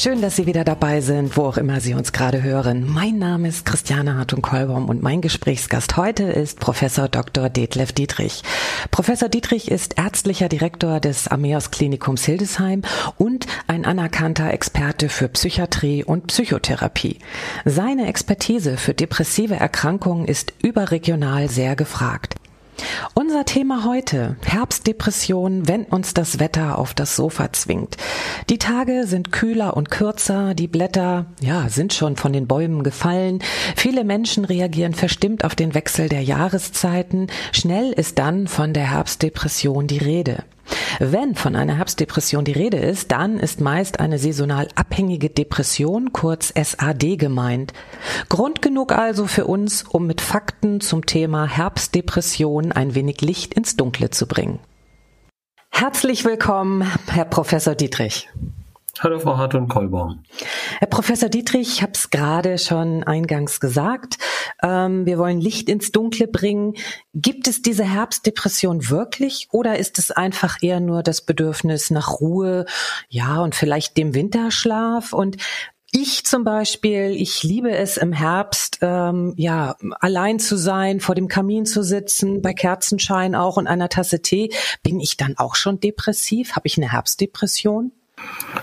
Schön, dass Sie wieder dabei sind, wo auch immer Sie uns gerade hören. Mein Name ist Christiane Hartung-Kolbaum und mein Gesprächsgast heute ist Professor Dr. Detlef Dietrich. Professor Dietrich ist ärztlicher Direktor des Ameos Klinikums Hildesheim und ein anerkannter Experte für Psychiatrie und Psychotherapie. Seine Expertise für depressive Erkrankungen ist überregional sehr gefragt. Unser Thema heute, Herbstdepression, wenn uns das Wetter auf das Sofa zwingt. Die Tage sind kühler und kürzer, die Blätter, ja, sind schon von den Bäumen gefallen. Viele Menschen reagieren verstimmt auf den Wechsel der Jahreszeiten. Schnell ist dann von der Herbstdepression die Rede. Wenn von einer Herbstdepression die Rede ist, dann ist meist eine saisonal abhängige Depression, kurz SAD gemeint. Grund genug also für uns, um mit Fakten zum Thema Herbstdepression ein wenig Licht ins Dunkle zu bringen. Herzlich willkommen, Herr Professor Dietrich. Hallo Frau Hart und Kolbaum. Herr Professor Dietrich, ich habe es gerade schon eingangs gesagt. Ähm, wir wollen Licht ins Dunkle bringen. Gibt es diese Herbstdepression wirklich oder ist es einfach eher nur das Bedürfnis nach Ruhe, ja, und vielleicht dem Winterschlaf? Und ich zum Beispiel, ich liebe es im Herbst, ähm, ja, allein zu sein, vor dem Kamin zu sitzen, bei Kerzenschein auch und einer Tasse Tee. Bin ich dann auch schon depressiv? Habe ich eine Herbstdepression?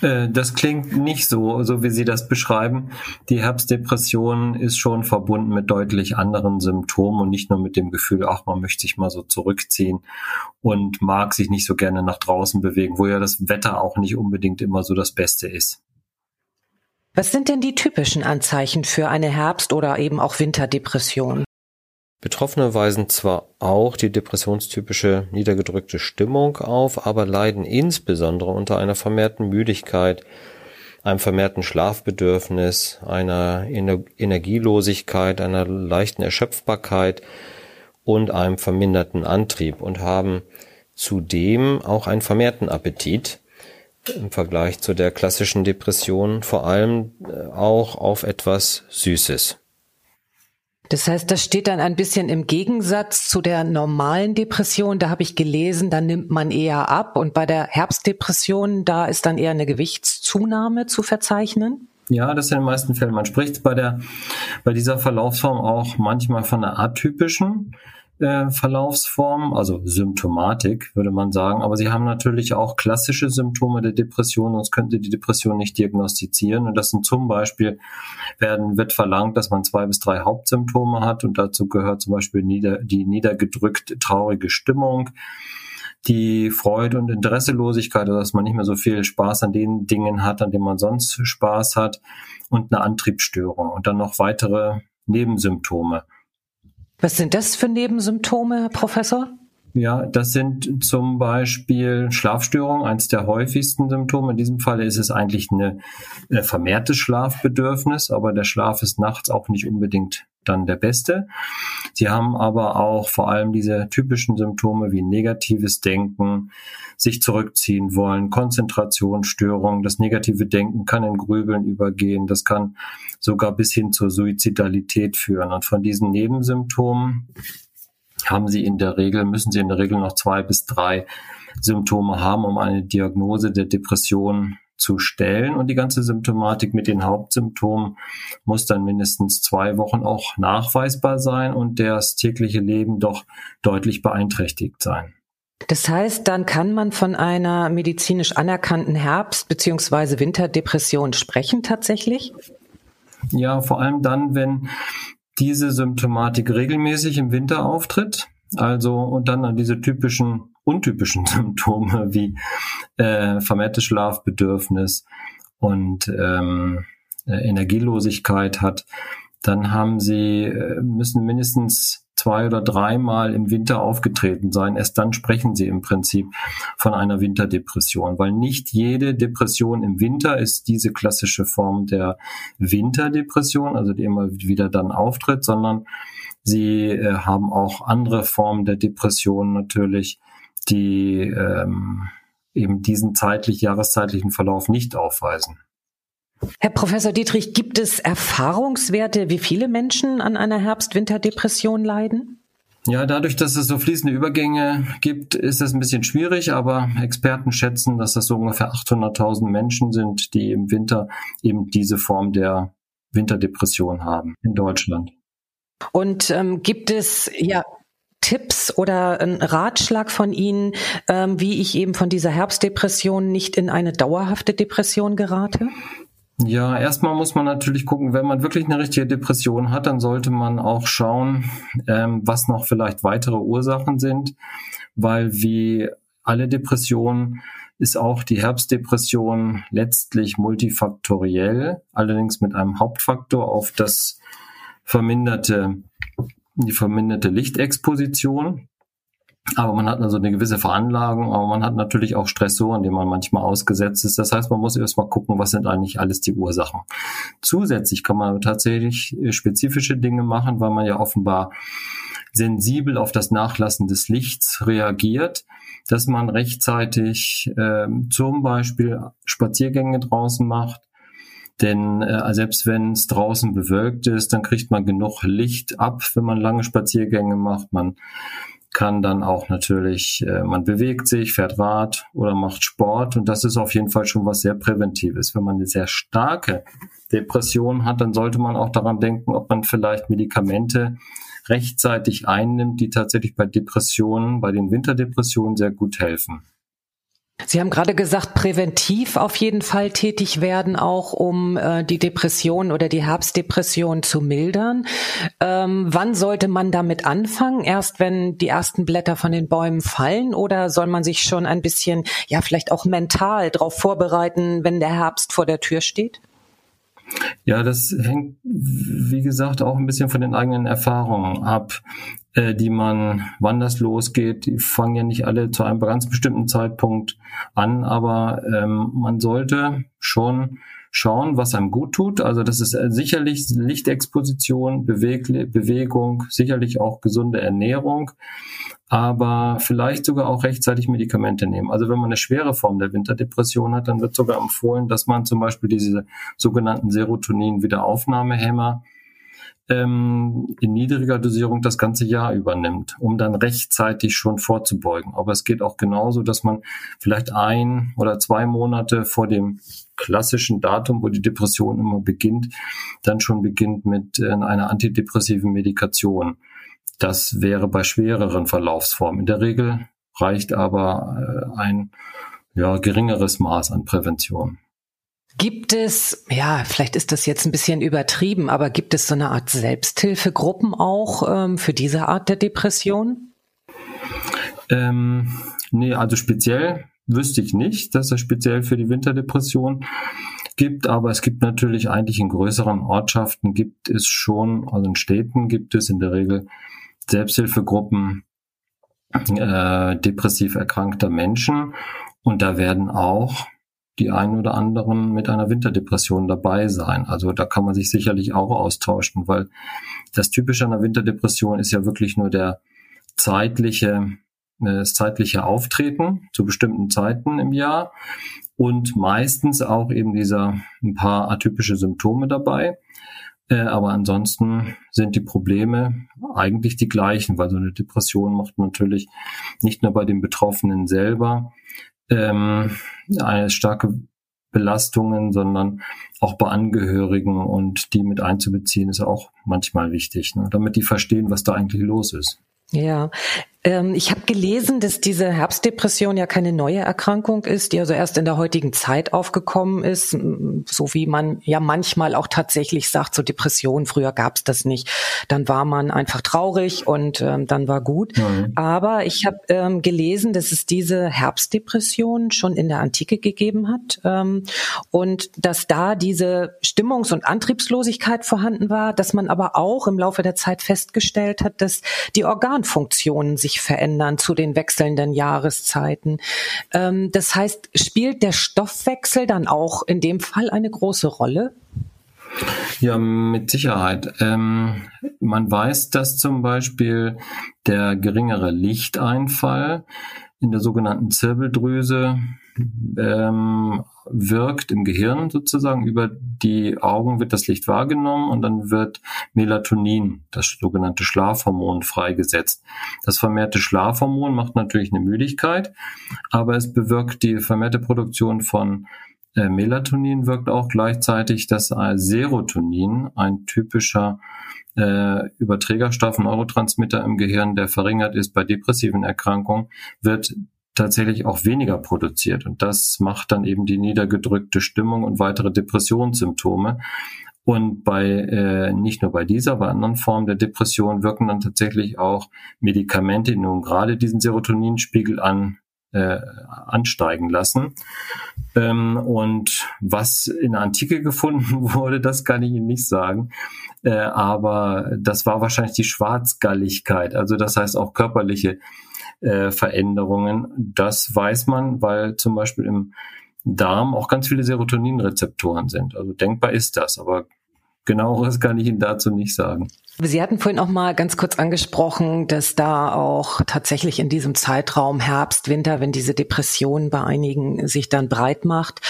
Äh, das klingt nicht so, so wie Sie das beschreiben. Die Herbstdepression ist schon verbunden mit deutlich anderen Symptomen und nicht nur mit dem Gefühl, ach, man möchte sich mal so zurückziehen und mag sich nicht so gerne nach draußen bewegen, wo ja das Wetter auch nicht unbedingt immer so das Beste ist. Was sind denn die typischen Anzeichen für eine Herbst- oder eben auch Winterdepression? Betroffene weisen zwar auch die depressionstypische niedergedrückte Stimmung auf, aber leiden insbesondere unter einer vermehrten Müdigkeit, einem vermehrten Schlafbedürfnis, einer Ener Energielosigkeit, einer leichten Erschöpfbarkeit und einem verminderten Antrieb und haben zudem auch einen vermehrten Appetit im Vergleich zu der klassischen Depression, vor allem äh, auch auf etwas Süßes. Das heißt, das steht dann ein bisschen im Gegensatz zu der normalen Depression. Da habe ich gelesen, da nimmt man eher ab. Und bei der Herbstdepression, da ist dann eher eine Gewichtszunahme zu verzeichnen. Ja, das ist in den meisten Fällen. Man spricht bei der, bei dieser Verlaufsform auch manchmal von einer atypischen äh, Verlaufsform, also Symptomatik, würde man sagen. Aber sie haben natürlich auch klassische Symptome der Depression, sonst könnte die Depression nicht diagnostizieren. Und das sind zum Beispiel, werden, wird verlangt, dass man zwei bis drei Hauptsymptome hat. Und dazu gehört zum Beispiel nieder, die niedergedrückt traurige Stimmung, die Freude und Interesselosigkeit, also dass man nicht mehr so viel Spaß an den Dingen hat, an denen man sonst Spaß hat und eine Antriebsstörung und dann noch weitere Nebensymptome. Was sind das für Nebensymptome, Herr Professor? Ja, das sind zum Beispiel Schlafstörungen, eines der häufigsten Symptome. In diesem Falle ist es eigentlich eine, eine vermehrtes Schlafbedürfnis, aber der Schlaf ist nachts auch nicht unbedingt dann der beste. Sie haben aber auch vor allem diese typischen Symptome wie negatives Denken, sich zurückziehen wollen, Konzentrationsstörungen. Das negative Denken kann in Grübeln übergehen. Das kann sogar bis hin zur Suizidalität führen. Und von diesen Nebensymptomen haben sie in der Regel, müssen sie in der Regel noch zwei bis drei Symptome haben, um eine Diagnose der Depression zu stellen. Und die ganze Symptomatik mit den Hauptsymptomen muss dann mindestens zwei Wochen auch nachweisbar sein und das tägliche Leben doch deutlich beeinträchtigt sein. Das heißt, dann kann man von einer medizinisch anerkannten Herbst- bzw. Winterdepression sprechen tatsächlich? Ja, vor allem dann, wenn diese Symptomatik regelmäßig im Winter auftritt. Also und dann diese typischen, untypischen Symptome wie äh, vermehrtes Schlafbedürfnis und ähm, äh, Energielosigkeit hat, dann haben sie, äh, müssen mindestens zwei oder dreimal im Winter aufgetreten sein. Erst dann sprechen sie im Prinzip von einer Winterdepression, weil nicht jede Depression im Winter ist diese klassische Form der Winterdepression, also die immer wieder dann auftritt, sondern Sie äh, haben auch andere Formen der Depression natürlich, die ähm, eben diesen zeitlich, jahreszeitlichen Verlauf nicht aufweisen. Herr Professor Dietrich, gibt es Erfahrungswerte, wie viele Menschen an einer Herbst-Winter-Depression leiden? Ja, dadurch, dass es so fließende Übergänge gibt, ist es ein bisschen schwierig, aber Experten schätzen, dass das so ungefähr 800.000 Menschen sind, die im Winter eben diese Form der Winterdepression haben in Deutschland. Und ähm, gibt es ja Tipps oder ein Ratschlag von Ihnen, ähm, wie ich eben von dieser Herbstdepression nicht in eine dauerhafte Depression gerate? Ja, erstmal muss man natürlich gucken, wenn man wirklich eine richtige Depression hat, dann sollte man auch schauen, ähm, was noch vielleicht weitere Ursachen sind, weil wie alle Depressionen ist auch die Herbstdepression letztlich multifaktoriell, allerdings mit einem Hauptfaktor auf das verminderte, die verminderte Lichtexposition. Aber man hat also eine gewisse Veranlagung, aber man hat natürlich auch Stressoren, denen man manchmal ausgesetzt ist. Das heißt, man muss erstmal gucken, was sind eigentlich alles die Ursachen. Zusätzlich kann man tatsächlich äh, spezifische Dinge machen, weil man ja offenbar sensibel auf das Nachlassen des Lichts reagiert, dass man rechtzeitig äh, zum Beispiel Spaziergänge draußen macht, denn äh, selbst wenn es draußen bewölkt ist, dann kriegt man genug Licht ab, wenn man lange Spaziergänge macht. Man kann dann auch natürlich, äh, man bewegt sich, fährt Rad oder macht Sport und das ist auf jeden Fall schon was sehr Präventives. Wenn man eine sehr starke Depression hat, dann sollte man auch daran denken, ob man vielleicht Medikamente rechtzeitig einnimmt, die tatsächlich bei Depressionen, bei den Winterdepressionen sehr gut helfen. Sie haben gerade gesagt, präventiv auf jeden Fall tätig werden, auch um äh, die Depression oder die Herbstdepression zu mildern. Ähm, wann sollte man damit anfangen? Erst wenn die ersten Blätter von den Bäumen fallen oder soll man sich schon ein bisschen, ja, vielleicht auch mental darauf vorbereiten, wenn der Herbst vor der Tür steht? Ja, das hängt, wie gesagt, auch ein bisschen von den eigenen Erfahrungen ab, äh, die man, wann das losgeht. Die fangen ja nicht alle zu einem ganz bestimmten Zeitpunkt an, aber ähm, man sollte schon schauen, was einem gut tut. Also das ist äh, sicherlich Lichtexposition, Beweg Bewegung, sicherlich auch gesunde Ernährung, aber vielleicht sogar auch rechtzeitig Medikamente nehmen. Also wenn man eine schwere Form der Winterdepression hat, dann wird sogar empfohlen, dass man zum Beispiel diese sogenannten Serotonin-Wiederaufnahmehämmer ähm, in niedriger Dosierung das ganze Jahr übernimmt, um dann rechtzeitig schon vorzubeugen. Aber es geht auch genauso, dass man vielleicht ein oder zwei Monate vor dem klassischen Datum, wo die Depression immer beginnt, dann schon beginnt mit äh, einer antidepressiven Medikation. Das wäre bei schwereren Verlaufsformen. In der Regel reicht aber äh, ein ja, geringeres Maß an Prävention. Gibt es, ja, vielleicht ist das jetzt ein bisschen übertrieben, aber gibt es so eine Art Selbsthilfegruppen auch ähm, für diese Art der Depression? Ähm, nee, also speziell wüsste ich nicht, dass es speziell für die Winterdepression gibt, aber es gibt natürlich eigentlich in größeren Ortschaften gibt es schon, also in Städten gibt es in der Regel Selbsthilfegruppen äh, depressiv erkrankter Menschen und da werden auch die einen oder anderen mit einer Winterdepression dabei sein. Also da kann man sich sicherlich auch austauschen, weil das Typische einer Winterdepression ist ja wirklich nur der zeitliche, äh, das zeitliche Auftreten zu bestimmten Zeiten im Jahr und meistens auch eben dieser ein paar atypische Symptome dabei. Äh, aber ansonsten sind die Probleme eigentlich die gleichen, weil so eine Depression macht natürlich nicht nur bei den Betroffenen selber ähm, eine starke Belastungen, sondern auch bei Angehörigen und die mit einzubeziehen, ist auch manchmal wichtig, ne? damit die verstehen, was da eigentlich los ist. Ja, ich habe gelesen, dass diese Herbstdepression ja keine neue Erkrankung ist, die also erst in der heutigen Zeit aufgekommen ist, so wie man ja manchmal auch tatsächlich sagt, so Depression, früher gab es das nicht. Dann war man einfach traurig und ähm, dann war gut. Mhm. Aber ich habe ähm, gelesen, dass es diese Herbstdepression schon in der Antike gegeben hat ähm, und dass da diese Stimmungs- und Antriebslosigkeit vorhanden war, dass man aber auch im Laufe der Zeit festgestellt hat, dass die Organfunktionen sich sich verändern zu den wechselnden Jahreszeiten. Ähm, das heißt, spielt der Stoffwechsel dann auch in dem Fall eine große Rolle? Ja, mit Sicherheit. Ähm, man weiß, dass zum Beispiel der geringere Lichteinfall in der sogenannten Zirbeldrüse ähm, wirkt im Gehirn sozusagen. Über die Augen wird das Licht wahrgenommen und dann wird Melatonin, das sogenannte Schlafhormon, freigesetzt. Das vermehrte Schlafhormon macht natürlich eine Müdigkeit, aber es bewirkt die vermehrte Produktion von äh, Melatonin wirkt auch gleichzeitig das Serotonin, ein typischer äh, Neurotransmitter im Gehirn, der verringert ist bei depressiven Erkrankungen, wird tatsächlich auch weniger produziert. Und das macht dann eben die niedergedrückte Stimmung und weitere Depressionssymptome. Und bei äh, nicht nur bei dieser, bei anderen Formen der Depression wirken dann tatsächlich auch Medikamente, die nun gerade diesen Serotoninspiegel an äh, ansteigen lassen. Ähm, und was in der Antike gefunden wurde, das kann ich Ihnen nicht sagen. Äh, aber das war wahrscheinlich die Schwarzgalligkeit, also das heißt auch körperliche äh, Veränderungen. Das weiß man, weil zum Beispiel im Darm auch ganz viele Serotoninrezeptoren sind. Also denkbar ist das, aber genaueres kann ich Ihnen dazu nicht sagen. Sie hatten vorhin auch mal ganz kurz angesprochen, dass da auch tatsächlich in diesem Zeitraum Herbst, Winter, wenn diese Depression bei einigen sich dann breit macht,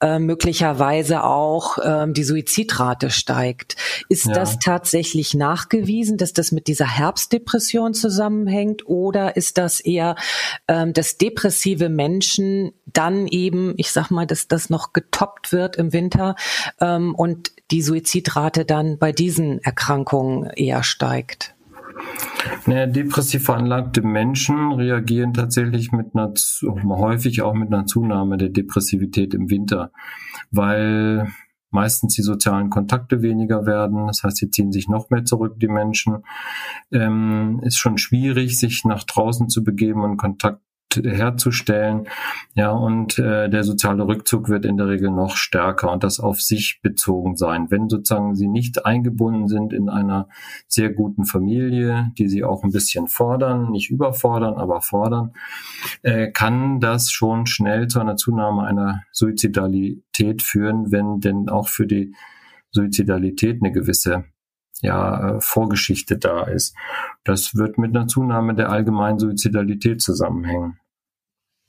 äh, möglicherweise auch äh, die Suizidrate steigt. Ist ja. das tatsächlich nachgewiesen, dass das mit dieser Herbstdepression zusammenhängt oder ist das eher, ähm, dass depressive Menschen dann eben, ich sag mal, dass das noch getoppt wird im Winter ähm, und die Suizidrate dann bei diesen Erkrankungen eher steigt? Naja, depressiv veranlagte Menschen reagieren tatsächlich mit einer, häufig auch mit einer Zunahme der Depressivität im Winter, weil meistens die sozialen Kontakte weniger werden. Das heißt, sie ziehen sich noch mehr zurück, die Menschen. Ähm, ist schon schwierig, sich nach draußen zu begeben und Kontakt herzustellen. Ja, und äh, der soziale Rückzug wird in der Regel noch stärker und das auf sich bezogen sein. Wenn sozusagen sie nicht eingebunden sind in einer sehr guten Familie, die sie auch ein bisschen fordern, nicht überfordern, aber fordern, äh, kann das schon schnell zu einer Zunahme einer Suizidalität führen, wenn denn auch für die Suizidalität eine gewisse ja, äh, Vorgeschichte da ist. Das wird mit einer Zunahme der allgemeinen Suizidalität zusammenhängen.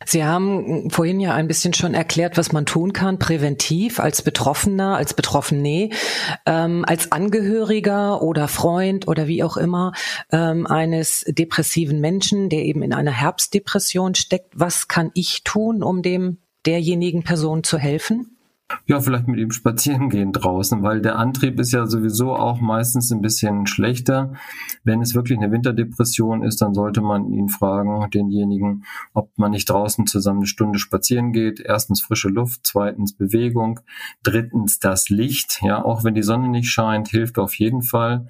Sie haben vorhin ja ein bisschen schon erklärt, was man tun kann, präventiv als Betroffener, als Betroffene, ähm, als Angehöriger oder Freund oder wie auch immer ähm, eines depressiven Menschen, der eben in einer Herbstdepression steckt. Was kann ich tun, um dem derjenigen Person zu helfen? Ja, vielleicht mit ihm spazieren gehen draußen, weil der Antrieb ist ja sowieso auch meistens ein bisschen schlechter. Wenn es wirklich eine Winterdepression ist, dann sollte man ihn fragen, denjenigen, ob man nicht draußen zusammen eine Stunde spazieren geht. Erstens frische Luft, zweitens Bewegung, drittens das Licht. Ja, auch wenn die Sonne nicht scheint, hilft auf jeden Fall.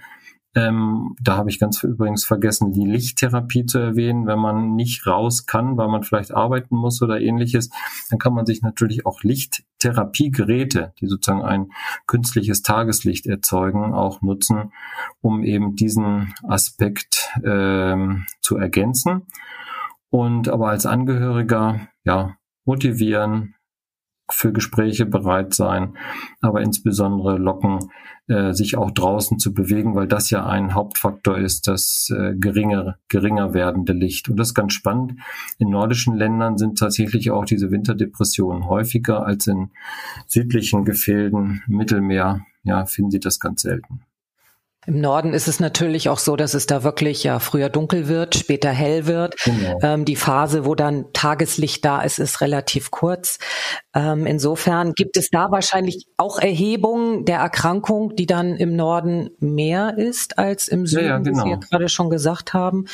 Ähm, da habe ich ganz übrigens vergessen, die Lichttherapie zu erwähnen. Wenn man nicht raus kann, weil man vielleicht arbeiten muss oder ähnliches, dann kann man sich natürlich auch Lichttherapiegeräte, die sozusagen ein künstliches Tageslicht erzeugen, auch nutzen, um eben diesen Aspekt ähm, zu ergänzen. Und aber als Angehöriger, ja, motivieren, für Gespräche bereit sein, aber insbesondere locken, äh, sich auch draußen zu bewegen, weil das ja ein Hauptfaktor ist, das äh, geringer, geringer werdende Licht. Und das ist ganz spannend. In nordischen Ländern sind tatsächlich auch diese Winterdepressionen häufiger als in südlichen Gefilden, Mittelmeer, ja, finden Sie das ganz selten. Im Norden ist es natürlich auch so, dass es da wirklich ja früher dunkel wird, später hell wird. Genau. Ähm, die Phase, wo dann Tageslicht da ist, ist relativ kurz. Ähm, insofern gibt es da wahrscheinlich auch Erhebungen der Erkrankung, die dann im Norden mehr ist als im Süden, ja, ja, genau. wie Sie ja gerade schon gesagt haben.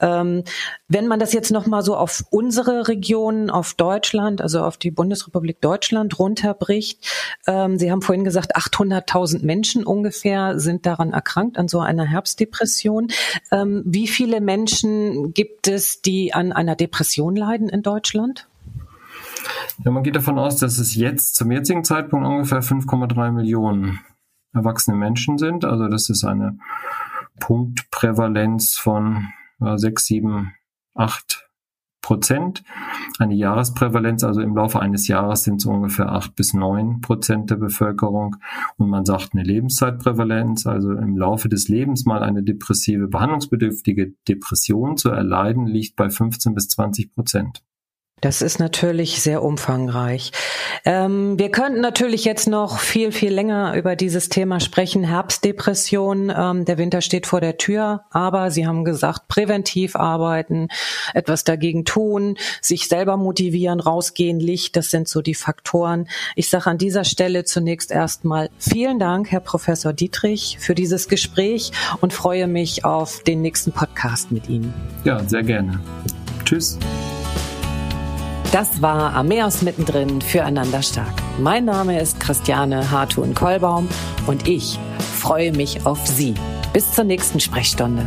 Ähm, wenn man das jetzt nochmal so auf unsere Region, auf Deutschland, also auf die Bundesrepublik Deutschland runterbricht, ähm, Sie haben vorhin gesagt, 800.000 Menschen ungefähr sind daran erkrankt, an so einer Herbstdepression. Ähm, wie viele Menschen gibt es, die an einer Depression leiden in Deutschland? Ja, man geht davon aus, dass es jetzt zum jetzigen Zeitpunkt ungefähr 5,3 Millionen erwachsene Menschen sind. Also das ist eine Punktprävalenz von 6, 7, 8 Prozent. Eine Jahresprävalenz, also im Laufe eines Jahres sind es ungefähr acht bis neun Prozent der Bevölkerung. Und man sagt eine Lebenszeitprävalenz, also im Laufe des Lebens mal eine depressive, behandlungsbedürftige Depression zu erleiden, liegt bei 15 bis 20 Prozent. Das ist natürlich sehr umfangreich. Ähm, wir könnten natürlich jetzt noch viel, viel länger über dieses Thema sprechen. Herbstdepression, ähm, der Winter steht vor der Tür, aber Sie haben gesagt, präventiv arbeiten, etwas dagegen tun, sich selber motivieren, rausgehen, Licht, das sind so die Faktoren. Ich sage an dieser Stelle zunächst erstmal vielen Dank, Herr Professor Dietrich, für dieses Gespräch und freue mich auf den nächsten Podcast mit Ihnen. Ja, sehr gerne. Tschüss. Das war Ameos mittendrin füreinander stark. Mein Name ist Christiane Hartun-Kollbaum und ich freue mich auf Sie. Bis zur nächsten Sprechstunde.